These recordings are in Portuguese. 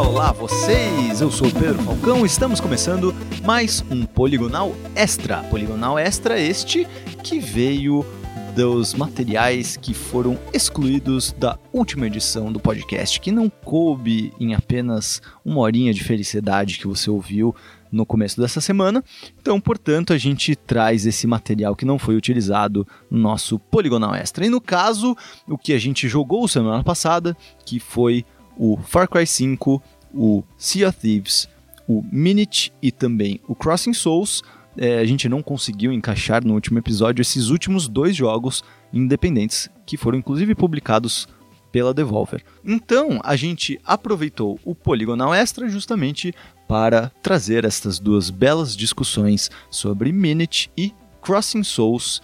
olá, vocês! Eu sou Pedro Falcão, estamos começando mais um Poligonal Extra. Poligonal Extra este que veio dos materiais que foram excluídos da última edição do podcast, que não coube em apenas uma horinha de felicidade que você ouviu no começo dessa semana. Então, portanto, a gente traz esse material que não foi utilizado no nosso Poligonal Extra. E no caso, o que a gente jogou semana passada, que foi o Far Cry 5, o Sea of Thieves, o Minute e também o Crossing Souls, é, a gente não conseguiu encaixar no último episódio esses últimos dois jogos independentes que foram inclusive publicados pela Devolver. Então a gente aproveitou o Poligonal Extra justamente para trazer estas duas belas discussões sobre Minute e Crossing Souls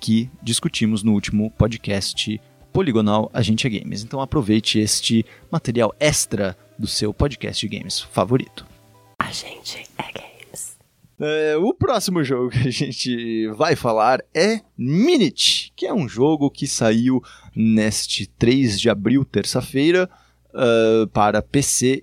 que discutimos no último podcast Poligonal Agente Games. Então aproveite este material extra do seu podcast de games favorito. A gente é games. É, o próximo jogo que a gente vai falar é Minute, que é um jogo que saiu neste 3 de abril, terça-feira, uh, para PC e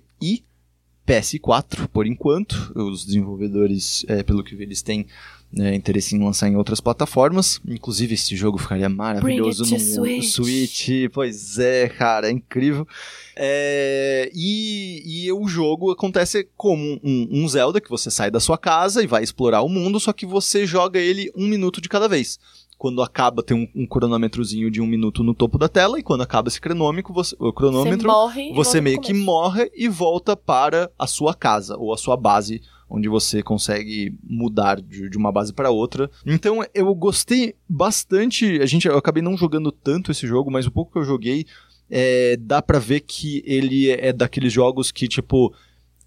PS4, por enquanto. Os desenvolvedores, é, pelo que eles têm né, interesse em lançar em outras plataformas. Inclusive, esse jogo ficaria maravilhoso no Switch. Switch. Pois é, cara, é incrível. É, e, e, o jogo acontece como um, um, Zelda, que você sai da sua casa e vai explorar o mundo, só que você joga ele um minuto de cada vez. Quando acaba, tem um, um cronômetrozinho de um minuto no topo da tela, e quando acaba esse cronômetro, você, o cronômetro, você, morre você meio que morre e volta para a sua casa, ou a sua base onde você consegue mudar de, uma base para outra. Então eu gostei bastante. A gente, eu acabei não jogando tanto esse jogo, mas o pouco que eu joguei, é, dá para ver que ele é daqueles jogos que tipo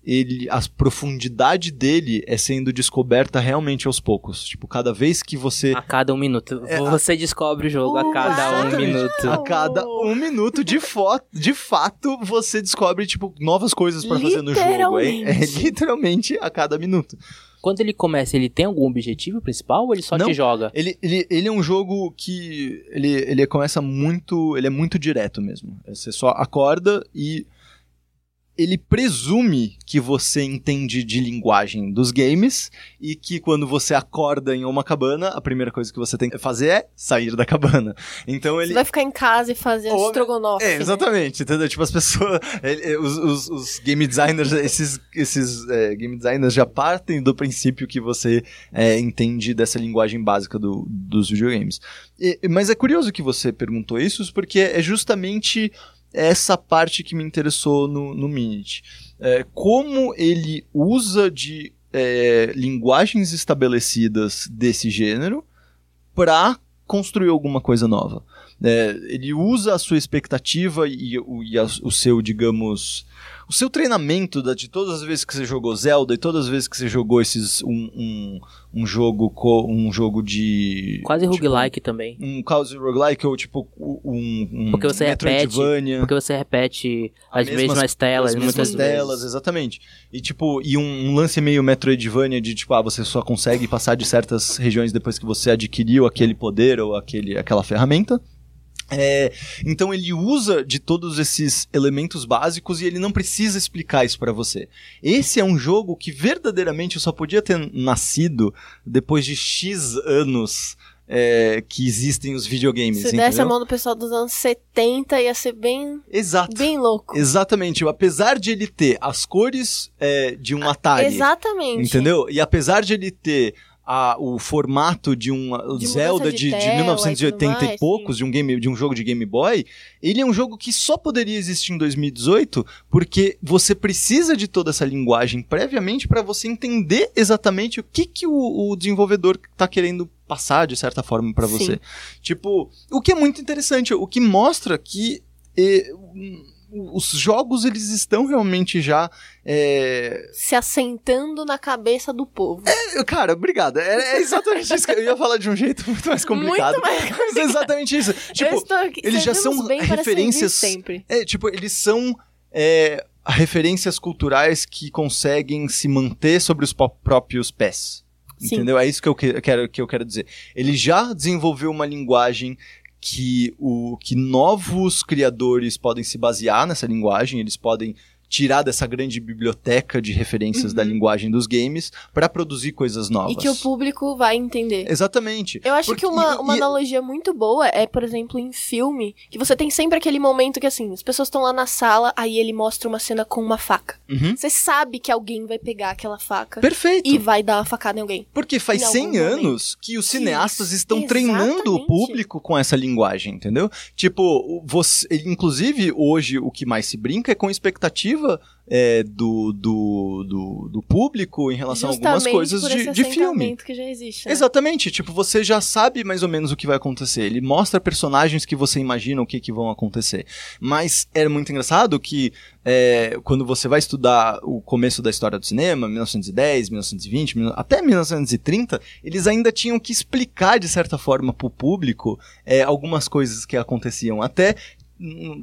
ele, a profundidade dele é sendo descoberta realmente aos poucos. Tipo, cada vez que você. A cada um minuto. É, você a... descobre o jogo a cada um minuto. A cada um minuto, de, fo de fato, você descobre, tipo, novas coisas para fazer no jogo. É, é literalmente a cada minuto. Quando ele começa, ele tem algum objetivo principal ou ele só Não, te joga? Ele, ele, ele é um jogo que. Ele, ele começa muito. Ele é muito direto mesmo. Você só acorda e ele presume que você entende de linguagem dos games e que quando você acorda em uma cabana, a primeira coisa que você tem que fazer é sair da cabana. Então ele. Você vai ficar em casa e fazer um estrogonofe. É, exatamente, né? entendeu? Tipo, as pessoas. Ele, os, os, os, game designers, esses, esses é, game designers já partem do princípio que você é, entende dessa linguagem básica do, dos videogames. E, mas é curioso que você perguntou isso, porque é justamente essa parte que me interessou no, no Minute. É, como ele usa de é, linguagens estabelecidas desse gênero para construir alguma coisa nova. É, ele usa a sua expectativa e, e a, o seu, digamos, o seu treinamento da, de todas as vezes que você jogou Zelda e todas as vezes que você jogou esses um, um, um jogo co, um jogo de quase tipo, roguelike também. um quase roguelike ou tipo um, um porque você repete porque você repete as mesmas, mesmas telas as mesmas muitas telas vezes. exatamente. E tipo e um, um, lance meio Metroidvania de tipo ah você só consegue passar de certas regiões depois que você adquiriu aquele poder ou aquele aquela ferramenta é, então ele usa de todos esses elementos básicos e ele não precisa explicar isso para você. Esse é um jogo que verdadeiramente só podia ter nascido depois de X anos é, que existem os videogames. Se desse a mão do pessoal dos anos 70, ia ser bem. Exato. Bem louco. Exatamente. Apesar de ele ter as cores é, de um Atari. Exatamente. Entendeu? E apesar de ele ter a, o formato de um de Zelda de, de, de 1980 e, mais, e poucos, de um, game, de um jogo de Game Boy, ele é um jogo que só poderia existir em 2018 porque você precisa de toda essa linguagem previamente para você entender exatamente o que, que o, o desenvolvedor está querendo passar de certa forma para você. Tipo, o que é muito interessante, o que mostra que e, os jogos eles estão realmente já é... se assentando na cabeça do povo. É, cara, obrigado. É, é, exatamente isso que eu ia falar de um jeito muito mais complicado. Muito mais complicado. É exatamente isso. Tipo, aqui, eles já são referências. Sempre. É, tipo, eles são é, referências culturais que conseguem se manter sobre os próprios pés. Sim. Entendeu? É isso que eu quero, que eu quero dizer. Ele já desenvolveu uma linguagem que o que novos criadores podem se basear nessa linguagem, eles podem tirar dessa grande biblioteca de referências da linguagem dos games para produzir coisas novas. Uhum. E que o público vai entender. Exatamente. Eu acho Porque- que uma, uma e- analogia muito boa é, por exemplo, em filme, que você tem sempre aquele momento que, assim, as pessoas estão lá na sala, aí ele mostra uma cena com uma faca. Uhum. Você sabe que alguém vai pegar aquela faca Perfeito. e vai dar uma facada em alguém. Porque faz Em 100 algum momento. anos que os cineastas Isso, estão treinando o exatamente. público com essa linguagem, entendeu? Tipo, você, inclusive hoje o que mais se brinca é com a expectativa é, do, do, do, do público em relação a algumas Justamente coisas por de, esse de filme. que já existe. né? Exatamente, tipo, você já sabe mais ou menos o que vai acontecer. Ele mostra personagens que você imagina o que, que vão acontecer. Mas é muito engraçado que é, quando você vai estudar o começo da história do cinema, 1910, 1920, mil- até 1930, eles ainda tinham que explicar de certa forma pro público é, algumas coisas que aconteciam. Até,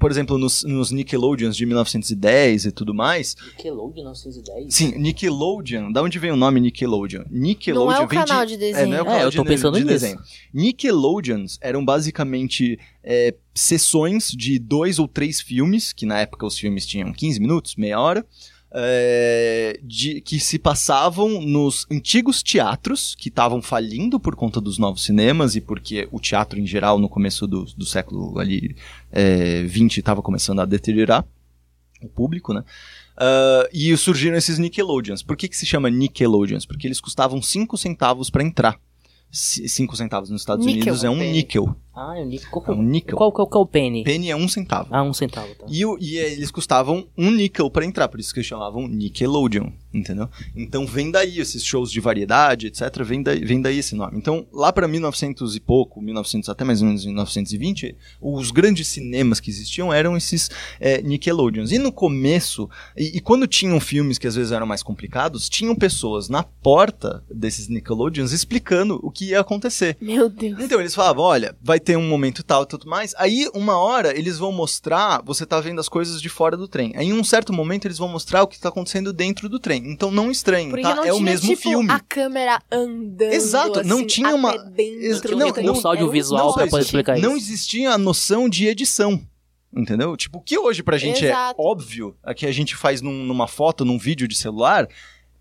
por exemplo, nos, nos Nickelodeons de 1910 e tudo mais. Nickelodeon 1910? Sim, Nickelodeon. Da onde vem o nome Nickelodeon? Nickelodeon Não é o vem canal de de desenho. é, não é o É, canal eu de, tô pensando de nisso. desenho. Nickelodeons eram basicamente é, sessões de dois ou três filmes, que na época os filmes tinham 15 minutos, meia hora, é, de, que se passavam nos antigos teatros, que estavam falindo por conta dos novos cinemas e porque o teatro em geral no começo do, do século ali é, 20 estava começando a deteriorar o público, né? Ah, e surgiram esses Nickelodeons. Por que, que se chama Nickelodeons? Porque eles custavam 5 centavos para entrar. 5 centavos nos Estados Níquel. Unidos é um Penny. níquel. Ah, é um níquel. Qual, É um níquel. qual, qual, qual é o penny? Penny é um centavo. Ah, um centavo, tá. E, o- e eh, eles custavam um níquel pra entrar, por isso que eles chamavam Nickelodeon, entendeu? Então vem daí esses shows de variedade, etc, vem daí, vem daí esse nome. Então, lá pra 1900 e pouco, 1900 até mais ou menos 1920, os grandes cinemas que existiam eram esses eh, Nickelodeons. E no começo, e, e quando tinham filmes que às vezes eram mais complicados, tinham pessoas na porta desses Nickelodeons explicando o que ia acontecer. Meu Deus. Então, eles falavam, olha, vai ter um momento tal e tudo mais. Aí, uma hora, eles vão mostrar, você tá vendo as coisas de fora do trem. Aí, em um certo momento, eles vão mostrar o que tá acontecendo dentro do trem. Então, não estranhem, Porque tá? não é o tinha, mesmo tipo, filme. a câmera andando. Exato, não assim, tinha até uma- Dentro, Tinha um não, recurso não- audiovisual não pra só poder explicar isso. Não existia a noção de edição. Entendeu? Tipo, o que hoje pra gente Exato. é óbvio, é que a gente faz num- numa foto, num vídeo de celular,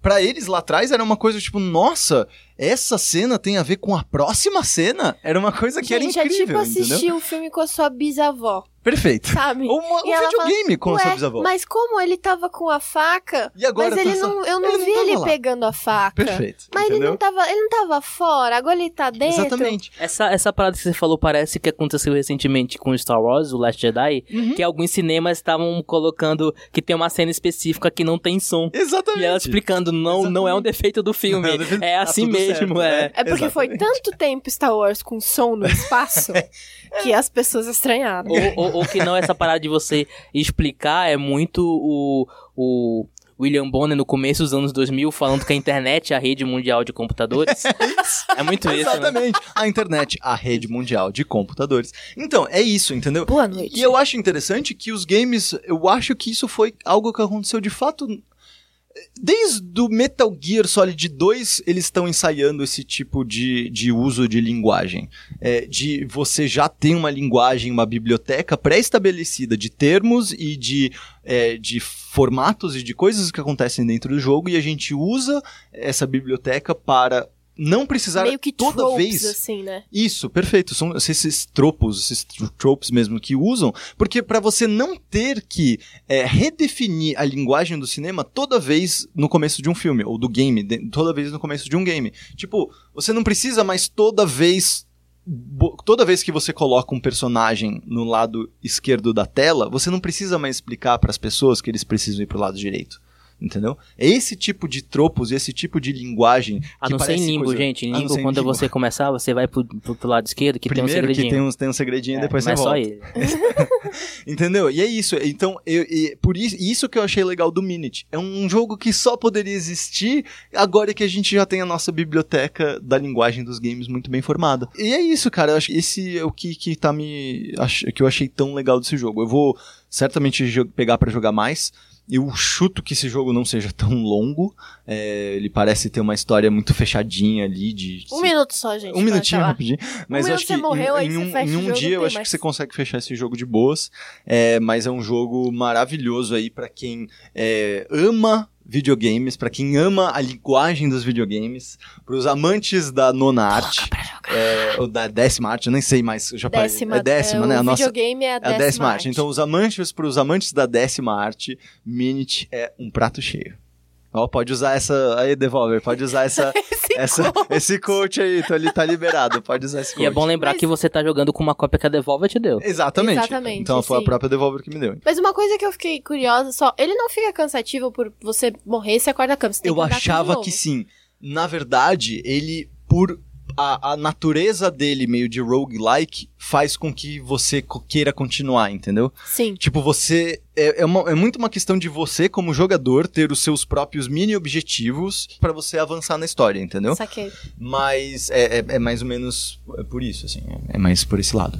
pra eles lá atrás era uma coisa tipo, nossa, essa cena tem a ver com a próxima cena? Era uma coisa que Gente, era incrível, é tipo entendeu? assistir um filme com a sua bisavó, Perfeito. sabe? Ou uma- um videogame com a sua bisavó. Mas como ele tava com a faca, E agora mas ele tá só- não, eu não ele não vi tava ele lá. pegando a faca. Perfeito. Mas ele não, tava, ele não tava fora, agora ele tá dentro. Exatamente. Essa, essa parada que você falou parece que aconteceu recentemente com Star Wars, o Last Jedi, Uhum. que alguns cinemas estavam colocando que tem uma cena específica que não tem som. Exatamente. E ela explicando, não, não é um defeito do filme, Não é é tá assim tudo mesmo, certo, é. né? É porque foi Exatamente. tanto tempo Star Wars com som no espaço que as pessoas estranharam. Ou, ou, ou que não, essa parada de você explicar é muito o, o William Bonner no começo dos anos 2000 falando que a internet é a rede mundial de computadores. é muito isso, né? Exatamente. A internet, a rede mundial de computadores. Então, é isso, entendeu? Boa noite. E eu acho interessante que os games, eu acho que isso foi algo que aconteceu de fato. Desde o Metal Gear Solid 2, eles estão ensaiando esse tipo de, de uso de linguagem. É, de você já tem uma linguagem, uma biblioteca pré-estabelecida de termos e de, é, de formatos e de coisas que acontecem dentro do jogo, e a gente usa essa biblioteca para não precisar Meio que toda tropes, vez assim, né? isso, perfeito. São esses tropos, esses tro- tropes mesmo que usam, porque pra você não ter que é, redefinir a linguagem do cinema toda vez no começo de um filme, ou do game, de- toda vez no começo de um game. Tipo, você não precisa mais toda vez. Toda vez que você coloca um personagem no lado esquerdo da tela, você não precisa mais explicar pras pessoas que eles precisam ir pro lado direito. Entendeu? É esse tipo de tropos, esse tipo de linguagem. A não ser em limbo, coisa- gente. Em em quando você começar, você vai pro, pro, pro lado esquerdo, que tem um Primeiro que segredinho. tem um, tem um segredinho e É, depois não você é só volta. ele. Entendeu? E é isso. Então, eu, e por isso, isso que eu achei legal do Minute. É um jogo que só poderia existir agora que a gente já tem a nossa biblioteca da linguagem dos games muito bem formada. E é isso, cara. Eu acho esse é o que, que tá me. que eu achei tão legal desse jogo. Eu vou certamente pegar pra jogar mais. Eu chuto que esse jogo não seja tão longo. É, ele parece ter uma história muito fechadinha ali de. Um minuto só, gente. Um minutinho acabar. rapidinho. Mas minuto acho que você morreu, em, em um, em um dia eu acho mais. que você consegue fechar esse jogo de boas. É, mas é um jogo maravilhoso aí pra quem é, ama videogames, pra quem ama a linguagem dos videogames, pros amantes da nona arte, é, ou da décima arte, eu nem sei mais, eu já parei. Décima. é décima, é, né? O A nossa videogame é a é a décima, décima arte. arte. Então, os amantes, pros amantes da décima arte, Minute é um prato cheio. Ó, pode usar essa. Aí, Devolver, pode usar essa. Esse essa esse coach aí, tá, ali- tá liberado, pode usar esse coach. E é bom lembrar Mas- que você tá jogando com uma cópia que a Devolver te deu. Exatamente. Exatamente, Então foi a sim. própria Devolver que me deu. Mas uma coisa que eu fiquei curiosa só, ele não fica cansativo por você morrer e você acorda a cama. Você tem Eu achava que sim. Na verdade, ele, por a, a natureza dele meio de roguelike, faz com que você queira continuar, entendeu? Sim. Tipo, você. É, é, uma- é muito uma questão de você, como jogador, ter os seus próprios mini objetivos pra você avançar na história, entendeu? Saquei. Mas é, é- é mais ou menos por isso, assim. É, é mais por esse lado.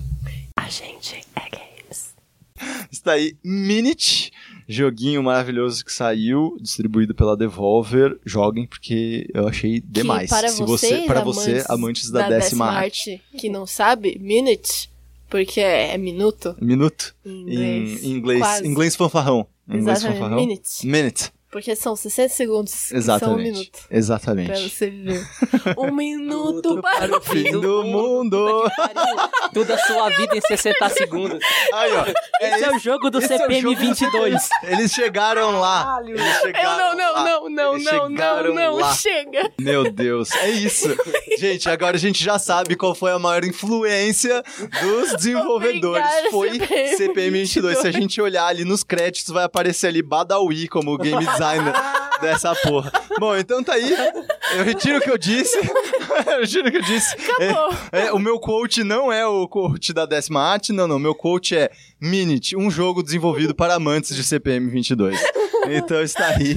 A gente é games. Está aí Minute, joguinho maravilhoso que saiu, distribuído pela Devolver. Joguem porque eu achei demais. Que para Se você, para você, amantes amantes da, décima arte. arte, que não sabe, minute, porque é minuto Minuto em em inglês. inglês, inglês fanfarrão. Em Inglês fanfarrão. minute. Minute. Porque são 60 segundos, que são um Exatamente. minuto. Exatamente. Pra você viver. Um minuto para o fim. Do mundo. Toda a sua vida em 60 segundos. Aí, ó. Esse é o jogo do é CPM jogo do 22. Eles chegaram lá. Eles Eu chegaram não, não, lá. não, não, Eles não, não, chegaram não, chega. Meu Deus, é isso. Gente, agora a gente já sabe qual foi a maior influência dos desenvolvedores. Obrigada, foi CPM CPM 22. Se a gente olhar ali nos créditos, vai aparecer ali Badawi como game designer dessa porra. Bom, então tá aí. Eu retiro o que eu disse. eu retiro o que eu disse. Acabou. É, é, o meu coach não é o coach da décima arte, não, não. Meu coach é Minute, um jogo desenvolvido para amantes de CPM 22. Então está aí.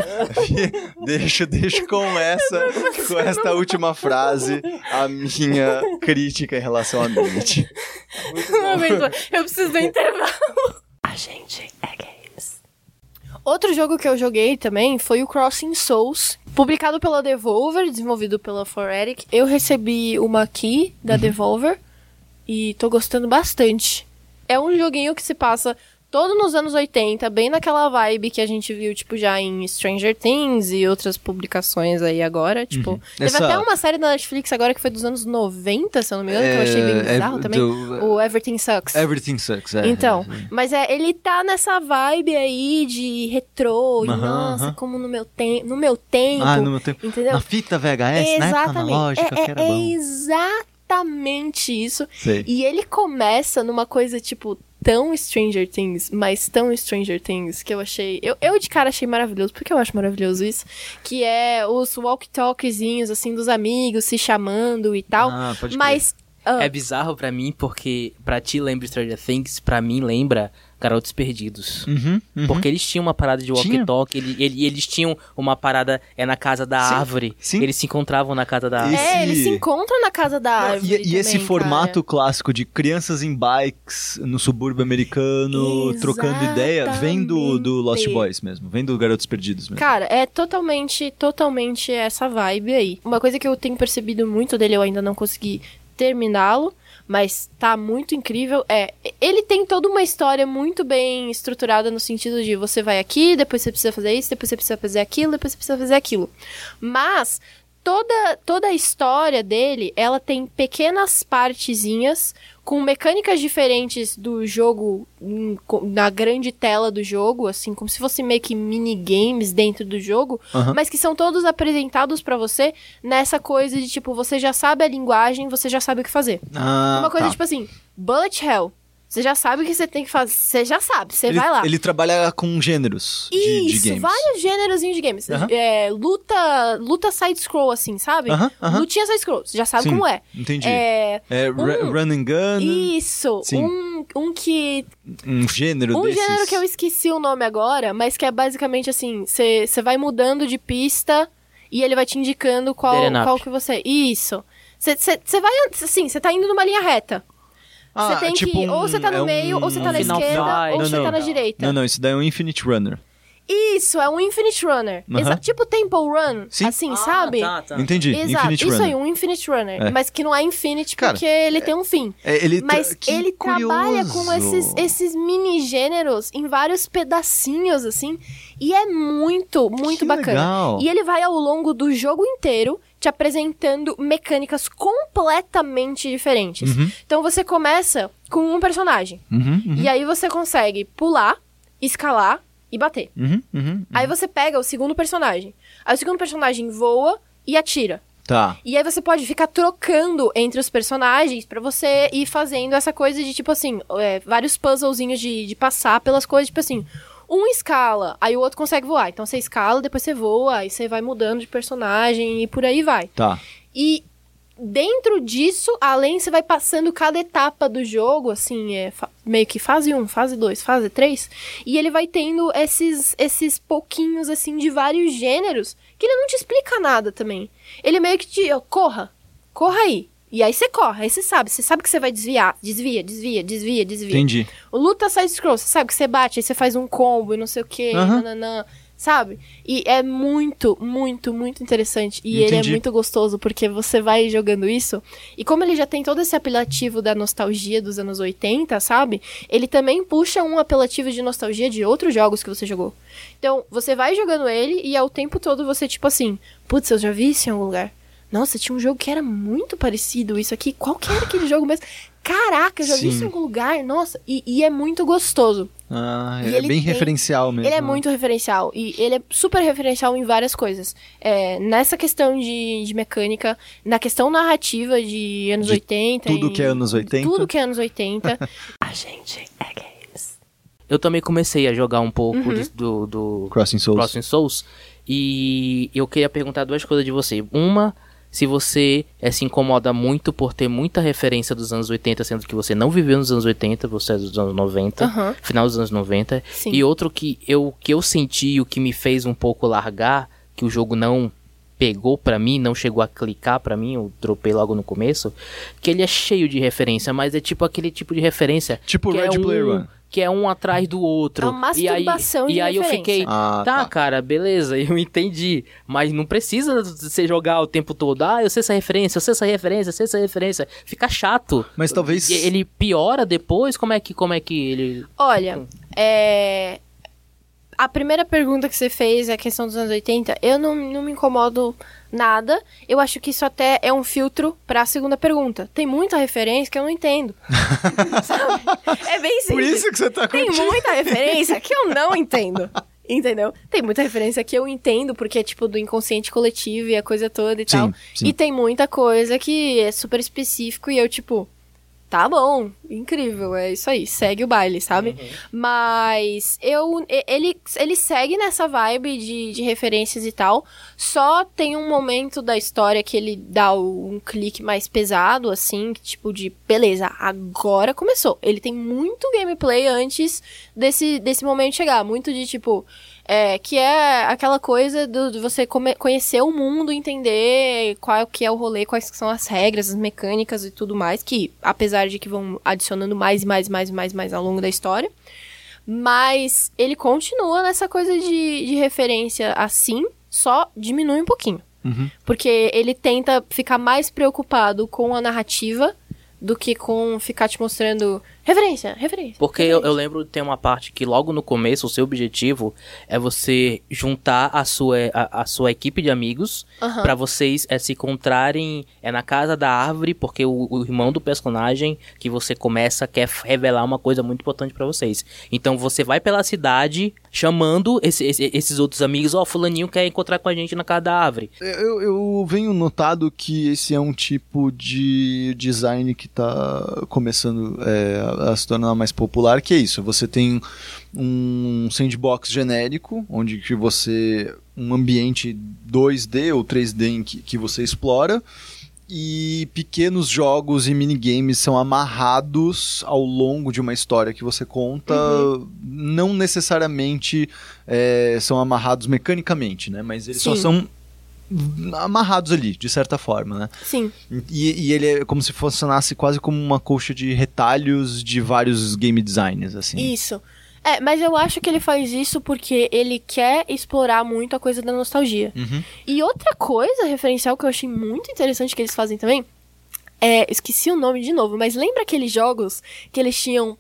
Deixo, deixo com essa, com esta última frase, a minha crítica em relação a aguento. Eu preciso do intervalo. A gente é games. Outro jogo que eu joguei também foi o Crossing Souls, publicado pela Devolver, desenvolvido pela Foretic. Eu recebi uma key Uhum. da Devolver e tô gostando bastante. É um joguinho que se passa todo nos anos 80, bem naquela vibe que a gente viu, tipo, já em Stranger Things e outras publicações aí agora. Tipo, teve Uhum. Essa- até uma série da Netflix agora que foi dos anos 90, se eu não me engano, que eu achei bem É, bizarro é também. do- O Everything Sucks. Everything sucks, é. Então, mas é, ele tá nessa vibe aí de retrô, e Aham, nossa, aham. como no meu, tem, no meu tempo. Ah, no meu tempo. Entendeu? Na fita VHS, época analógica, é, é, é exatamente isso. Sei. E ele começa numa coisa, tipo, tão Stranger Things, mas tão Stranger Things, que eu achei. Eu, eu de cara achei maravilhoso, porque eu acho maravilhoso isso. Que é os walkie-talkiezinhos, assim, dos amigos se chamando e tal. Ah, pode crer. mas. ah, É bizarro pra mim, porque pra ti lembra Stranger Things, pra mim lembra Garotos Perdidos. Uhum, uhum. Porque eles tinham uma parada de Tinha. walkie-talkie, ele, ele- eles tinham uma parada é na casa da Sim, árvore. sim. Eles se encontravam na casa da árvore. É, esse- eles se encontram na casa da árvore. e, e esse também, formato cara. clássico de crianças em bikes no subúrbio americano trocando ideia vem do, do Lost Exatamente. Boys mesmo, vem do Garotos Perdidos mesmo. Cara, é totalmente, totalmente essa vibe aí. Uma coisa que eu tenho percebido muito dele, eu ainda não consegui terminá-lo, mas tá muito incrível. É, ele tem toda uma história muito bem estruturada no sentido de você vai aqui, depois você precisa fazer isso, depois você precisa fazer aquilo, depois você precisa fazer aquilo. Mas toda toda a história dele, ela tem pequenas partezinhas com mecânicas diferentes do jogo na grande tela do jogo, assim, como se fosse meio que minigames dentro do jogo, Aham. mas que são todos apresentados pra você nessa coisa de tipo, você já sabe a linguagem, você já sabe o que fazer. Ah, Uma coisa tá. tipo assim, bullet hell. Você já sabe o que você tem que fazer, você já sabe, você ele, vai lá. Ele trabalha com gêneros de, de Isso, games. vários gênerozinhos de games. Aham. É, luta, luta side-scroll, assim, sabe? Aham, aham. Lutinha side-scroll, você já sabe Sim, como é. Entendi. É, É, um- run and gun, isso, Sim. um, um que um gênero Um desses. gênero que eu esqueci o nome agora, mas que é basicamente assim: você vai mudando de pista e ele vai te indicando qual, qual que você. Isso. Você vai. Assim, você tá indo numa linha reta. Você Ah, tem tipo que. um- ou você tá no é um- meio, ou você tá um na Final esquerda, Fight. ou Não, você não. tá na direita. Não, não, isso daí é um Infinite Runner. Isso, é um Infinite Runner. Aham. Exa- tipo Temple Run, Sim. assim, Ah, sabe? Tá, tá. Entendi. Exato, Infinite isso Runner. aí, um Infinite Runner. É. Mas que não é Infinite Cara, porque ele tem um fim. É, ele tra- Mas que ele trabalha com curioso. esses, esses mini gêneros em vários pedacinhos, assim. E é muito, muito Que bacana. legal. E ele vai ao longo do jogo inteiro te apresentando mecânicas completamente diferentes. Uhum, Então você começa com um personagem. uhum, uhum, E aí você consegue pular, escalar e bater. uhum, uhum. Aí você pega o segundo personagem. Aí o segundo personagem voa e atira. Tá. E aí você pode ficar trocando entre os personagens pra você ir fazendo essa coisa de, tipo assim, é, vários puzzlezinhos de, de passar pelas coisas, tipo assim. Um escala, aí o outro consegue voar. Então você escala, depois você voa, aí você vai mudando de personagem e por aí vai. Tá. E dentro disso, além, você vai passando cada etapa do jogo, assim, é meio que fase 1, fase 2, fase 3, e ele vai tendo esses, esses pouquinhos, assim, de vários gêneros, que ele não te explica nada também. Ele meio que te, ó, corra, corra aí. E aí você corre, aí você sabe, você sabe que você vai desviar, desvia, desvia, desvia, desvia. Entendi. O luta side scroll, você sabe que você bate, aí você faz um combo e não sei o que, Aham. nananã, sabe? E é muito, muito, muito interessante. E ele é Entendi. muito gostoso, porque você vai jogando isso. E como ele já tem todo esse apelativo da nostalgia dos anos 80, sabe? Ele também puxa um apelativo de nostalgia de outros jogos que você jogou. Então, você vai jogando ele e ao tempo todo você, tipo assim, putz, eu já vi isso em algum lugar. Nossa, tinha um jogo que era muito parecido isso aqui. Qual que era aquele jogo mesmo? Caraca, eu já vi Sim. isso em algum lugar. Nossa, e, e é muito gostoso. Ah, E é ele bem tem- referencial mesmo. Ele é muito referencial. E ele é super referencial em várias coisas. É, nessa questão de, de mecânica, na questão narrativa de anos De 80. tudo e- que é anos 80. Tudo que é anos 80. a gente é games. Eu também comecei a jogar um pouco Uhum. do, do Crossing Souls. Crossing Souls. E eu queria perguntar duas coisas de você. Uma, se você eh, se incomoda muito por ter muita referência dos anos 80, sendo que você não viveu nos anos 80, você é dos anos 90, Aham. final dos anos 90. Sim. E outro que eu, que eu senti, o que me fez um pouco largar, que o jogo não pegou pra mim, não chegou a clicar pra mim, eu dropei logo no começo, que ele é cheio de referência, mas é tipo aquele tipo de referência Tipo que Red é Player um, One. Que é um atrás do outro. É uma e aí, e aí eu fiquei, Ah, tá, tá. cara, beleza, eu entendi. Mas não precisa você jogar o tempo todo. Ah, eu sei essa referência, eu sei essa referência, eu sei essa referência. Fica chato. Mas talvez. Ele piora depois? Como é que, como é que ele. Olha, é. A primeira pergunta que você fez, a questão dos anos 80, eu não, não me incomodo nada. Eu acho que isso até é um filtro pra segunda pergunta. Tem muita referência que eu não entendo. Sabe? É bem simples. Por isso que você tá Tem curtindo. muita referência que eu não entendo. Entendeu? Tem muita referência que eu entendo, porque é tipo do inconsciente coletivo e a coisa toda e Sim, tal. sim. E tem muita coisa que é super específico e eu, tipo, tá bom, incrível, é isso aí, segue o baile, sabe? Mas eu. Ele, ele segue nessa vibe de, de referências e tal. Só tem um momento da história que ele dá um clique mais pesado, assim, tipo, de beleza, agora começou. Ele tem muito gameplay antes desse, desse momento chegar. Muito de tipo. É, que é aquela coisa do, de você come- conhecer o mundo, entender qual que é o rolê, quais são as regras, as mecânicas e tudo mais, que apesar de que vão adicionando mais e mais e mais e mais, e mais ao longo da história. Mas ele continua nessa coisa de, de referência assim, só diminui um pouquinho. Uhum. Porque ele tenta ficar mais preocupado com a narrativa do que com ficar te mostrando referência, referência. Porque eu, eu referência. lembro de ter uma parte que logo no começo o seu objetivo é você juntar a sua, a, a sua equipe de amigos Aham. pra vocês é, se encontrarem é na casa da árvore, porque o, o irmão do personagem que você começa quer revelar uma coisa muito importante pra vocês. Então você vai pela cidade chamando esse- esse- esses outros amigos, ó, fulaninho quer encontrar com a gente na casa da árvore. Eu, eu venho notado que esse é um tipo de design que tá começando é, a se tornar mais popular, que é isso, você tem um sandbox genérico, onde que você, um ambiente 2D ou 3D em que, que você explora, e pequenos jogos e minigames são amarrados ao longo de uma história que você conta, não necessariamente é, são amarrados mecanicamente, né? Mas eles só Sim. são amarrados ali, de certa forma, né? Sim, E, e ele é como se funcionasse quase como uma colcha de retalhos de vários game designs, assim. isso. É, mas eu acho que ele faz isso porque ele quer explorar muito a coisa da nostalgia. Uhum. E outra coisa referencial que eu achei muito interessante que eles fazem também é. Esqueci o nome de novo, mas lembra aqueles jogos que eles tinham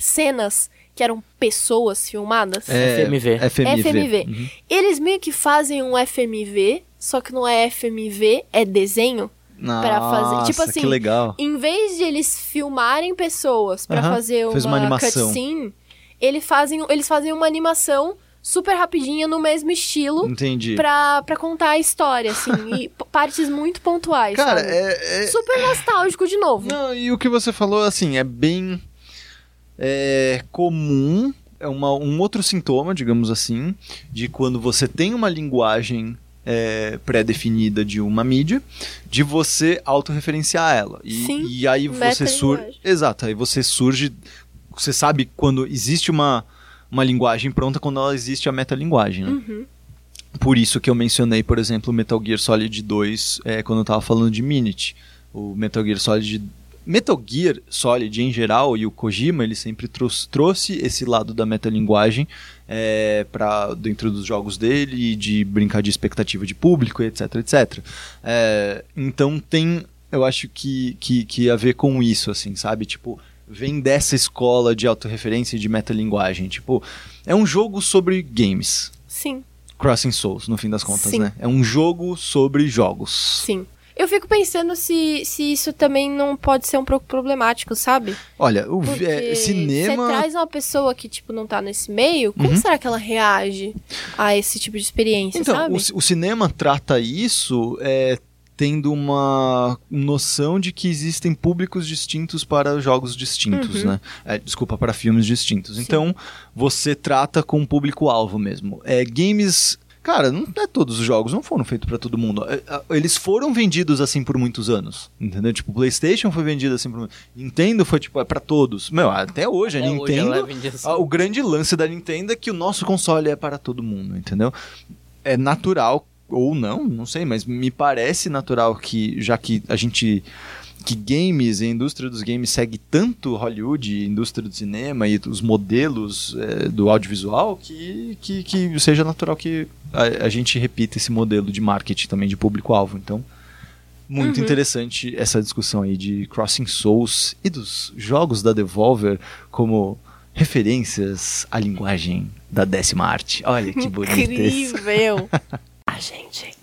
cenas que eram pessoas filmadas? É, FMV. FMV. FMV. Uhum. Eles meio que fazem um FMV, só que não é FMV, é desenho. pra fazer- tipo assim, que legal. Em vez de eles filmarem pessoas pra Aham, fazer uma uma, animação. cutscene, eles fazem, eles fazem uma animação super rapidinha no mesmo estilo Entendi. pra, pra contar a história, assim. e partes muito pontuais, Cara, é, é- Super nostálgico de novo. Não, e o que você falou, assim, é bem é, comum, é uma, um outro sintoma, digamos assim, de quando você tem uma linguagem é, pré-definida de uma mídia, de você autorreferenciar ela. E, Sim, e aí você surge. Exato, aí você surge. Você sabe quando existe uma, uma linguagem pronta, quando ela existe a metalinguagem, né? Uhum. Por isso que eu mencionei, por exemplo, o Metal Gear Solid 2 é, quando eu tava falando de Minute. O Metal Gear Solid. Metal Gear Solid em geral e o Kojima, ele sempre trouxe, trouxe esse lado da metalinguagem é, para dentro dos jogos dele de brincar de expectativa de público, etc, etc. É, então tem, eu acho que, que, que a ver com isso, assim, sabe? Tipo, vem dessa escola de autorreferência e de metalinguagem. Tipo, é um jogo sobre games. Sim, Crossing Souls, no fim das contas, Sim. né? É um jogo sobre jogos. sim. Eu fico pensando se, se isso também não pode ser um pouco problemático, sabe? Olha, o Porque é, cinema. Você traz uma pessoa que, tipo, não tá nesse meio, como Uhum. será que ela reage a esse tipo de experiência, Então, sabe? o, o cinema trata isso é, tendo uma noção de que existem públicos distintos para jogos distintos, Uhum. né? É, desculpa, para filmes distintos. Então, você trata com um público-alvo mesmo. É, games. Cara, não é todos os jogos, não foram feitos para todo mundo. É, é, Eles foram vendidos assim por muitos anos, entendeu? Tipo, PlayStation foi vendido assim por Nintendo foi tipo é para todos. Meu, até hoje a Até hoje Nintendo ela vende assim. O grande lance da Nintendo é que o nosso console é para todo mundo, entendeu? É natural, ou não, não sei, mas me parece natural que, já que a gente. Que games, a indústria dos games segue tanto Hollywood, a indústria do cinema e os modelos eh, do audiovisual, que, que, que seja natural que a, a gente repita esse modelo de marketing também de público-alvo. Então, muito Uhum. interessante essa discussão aí de Crossing Souls e dos jogos da Devolver como referências à linguagem da décima arte. Olha que bonito. Incrível! A gente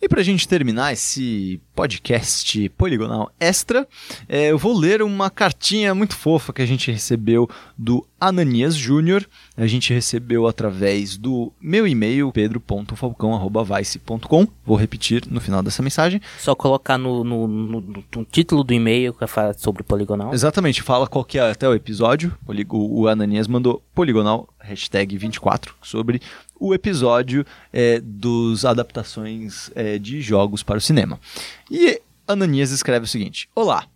E pra gente terminar esse podcast poligonal extra, é, eu vou ler uma cartinha muito fofa que a gente recebeu do Ananias Júnior. A gente recebeu através do meu e-mail, pedro.falcão.vice.com. Vou repetir no final dessa mensagem. Só colocar no, no, no- no título do e-mail que fala sobre poligonal. Exatamente, fala qual que é até o episódio. O Ananias mandou poligonal, hashtag 24, sobre o episódio é, dos adaptações é, de jogos para o cinema. E Ananias escreve o seguinte: Olá.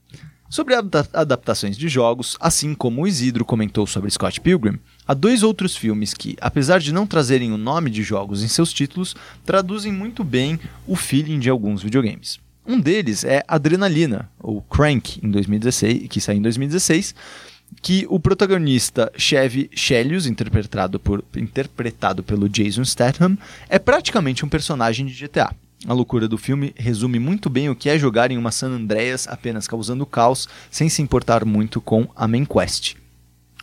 Sobre adap- adaptações de jogos, assim como o Isidro comentou sobre Scott Pilgrim, há dois outros filmes que, apesar de não trazerem o nome de jogos em seus títulos, traduzem muito bem o feeling de alguns videogames. Um deles é Adrenalina, ou Crank, em 2016, que saiu em 2016, que o protagonista Chevy Chelios, interpretado, por, interpretado pelo Jason Statham, é praticamente um personagem de GTA. A loucura do filme resume muito bem o que é jogar em uma San Andreas apenas causando caos, sem se importar muito com a main quest.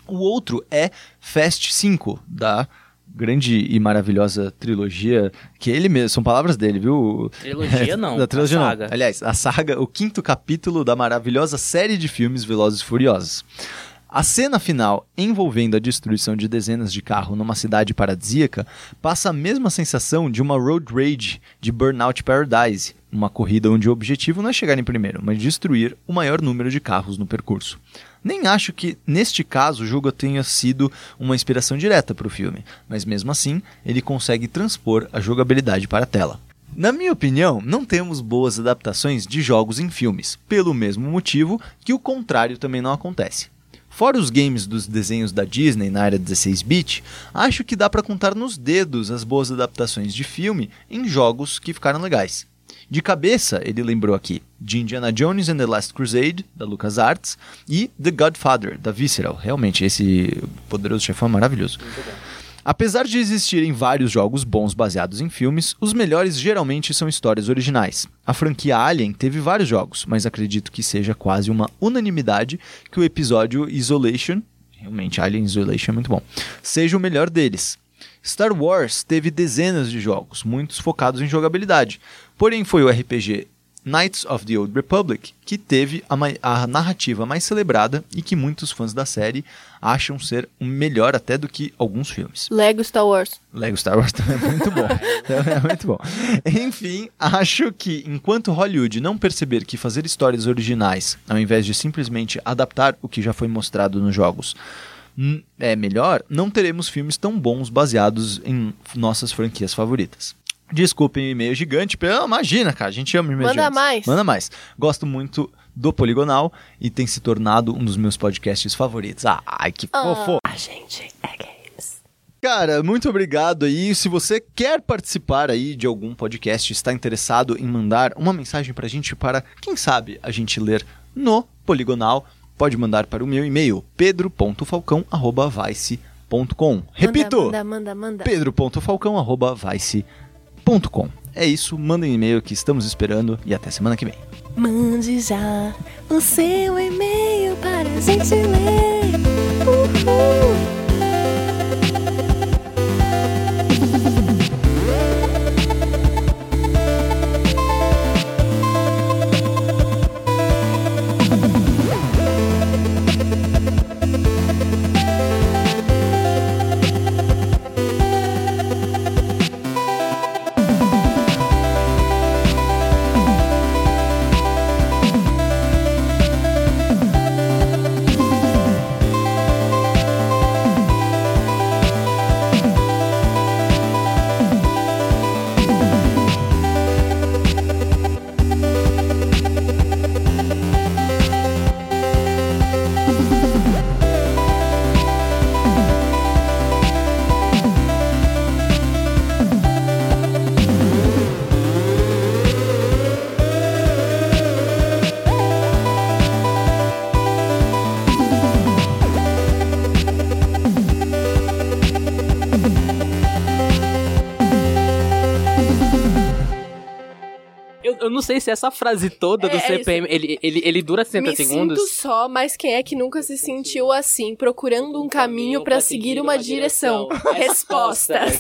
O outro é Fast 5, da grande e maravilhosa trilogia, que ele mesmo, são palavras dele, viu? Trilogia não, da trilogia não. Aliás, a saga, o quinto capítulo da maravilhosa série de filmes Velozes e Furiosos. A cena final, envolvendo a destruição de dezenas de carros numa cidade paradisíaca, passa a mesma sensação de uma road rage de Burnout Paradise, uma corrida onde o objetivo não é chegar em primeiro, mas destruir o maior número de carros no percurso. Nem acho que, neste caso, o jogo tenha sido uma inspiração direta para o filme, mas mesmo assim, ele consegue transpor a jogabilidade para a tela. Na minha opinião, não temos boas adaptações de jogos em filmes, pelo mesmo motivo que o contrário também não acontece. Fora os games dos desenhos da Disney na área 16-bit, acho que dá para contar nos dedos as boas adaptações de filme em jogos que ficaram legais. De cabeça, ele lembrou aqui de Indiana Jones and the Last Crusade, da LucasArts, e The Godfather, da Visceral. Realmente, esse poderoso chefão é maravilhoso. Apesar de existirem vários jogos bons baseados em filmes, os melhores geralmente são histórias originais. A franquia Alien teve vários jogos, mas acredito que seja quase uma unanimidade que o episódio Isolation, realmente Alien Isolation é muito bom, seja o melhor deles. Star Wars teve dezenas de jogos, muitos focados em jogabilidade, porém foi o RPG Knights of the Old Republic, que teve a, a narrativa mais celebrada e que muitos fãs da série acham ser melhor até do que alguns filmes. Lego Star Wars. Lego Star Wars também é muito bom. É muito bom. Enfim, acho que enquanto Hollywood não perceber que fazer histórias originais, ao invés de simplesmente adaptar o que já foi mostrado nos jogos, hum, é melhor, não teremos filmes tão bons baseados em nossas franquias favoritas. Desculpem o e-mail gigante, pelo- imagina, cara, a gente ama e-mails Manda gigantes. mais. Manda mais. Gosto muito do Poligonal e tem se tornado um dos meus podcasts favoritos. Ah, ai, que fofo. A gente é games. Cara, muito obrigado aí. Se você quer participar aí de algum podcast, está interessado em mandar uma mensagem pra gente para, quem sabe, a gente ler no Poligonal, pode mandar para o meu e-mail pedro.falcão@vice.com. Repito, Manda, manda, manda. pedro.falcão@vice.com. É isso, mandem e-mail que estamos esperando e até semana que vem. Mande já o seu e-mail para a gente ler. Uhul. Sei se essa frase toda do É, é CPM, ele, ele, ele dura 60 Me segundos. sinto só, mas quem é que nunca se sentiu assim, procurando um caminho para seguir uma direção? Respostas.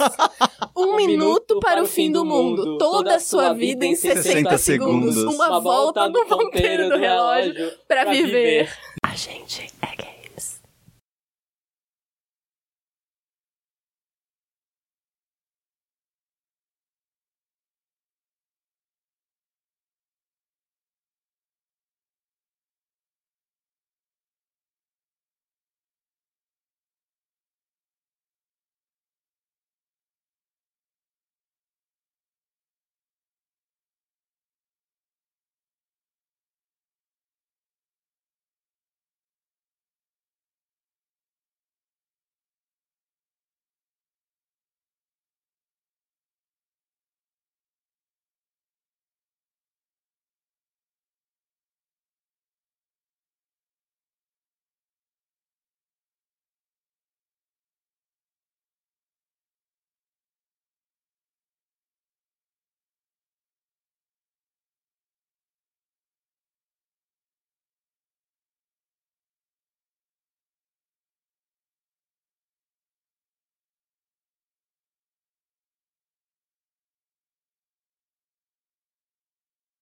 Um minuto para o fim do mundo, toda a sua vida em 60 segundos, uma volta no ponteiro do relógio para viver. A gente é gay.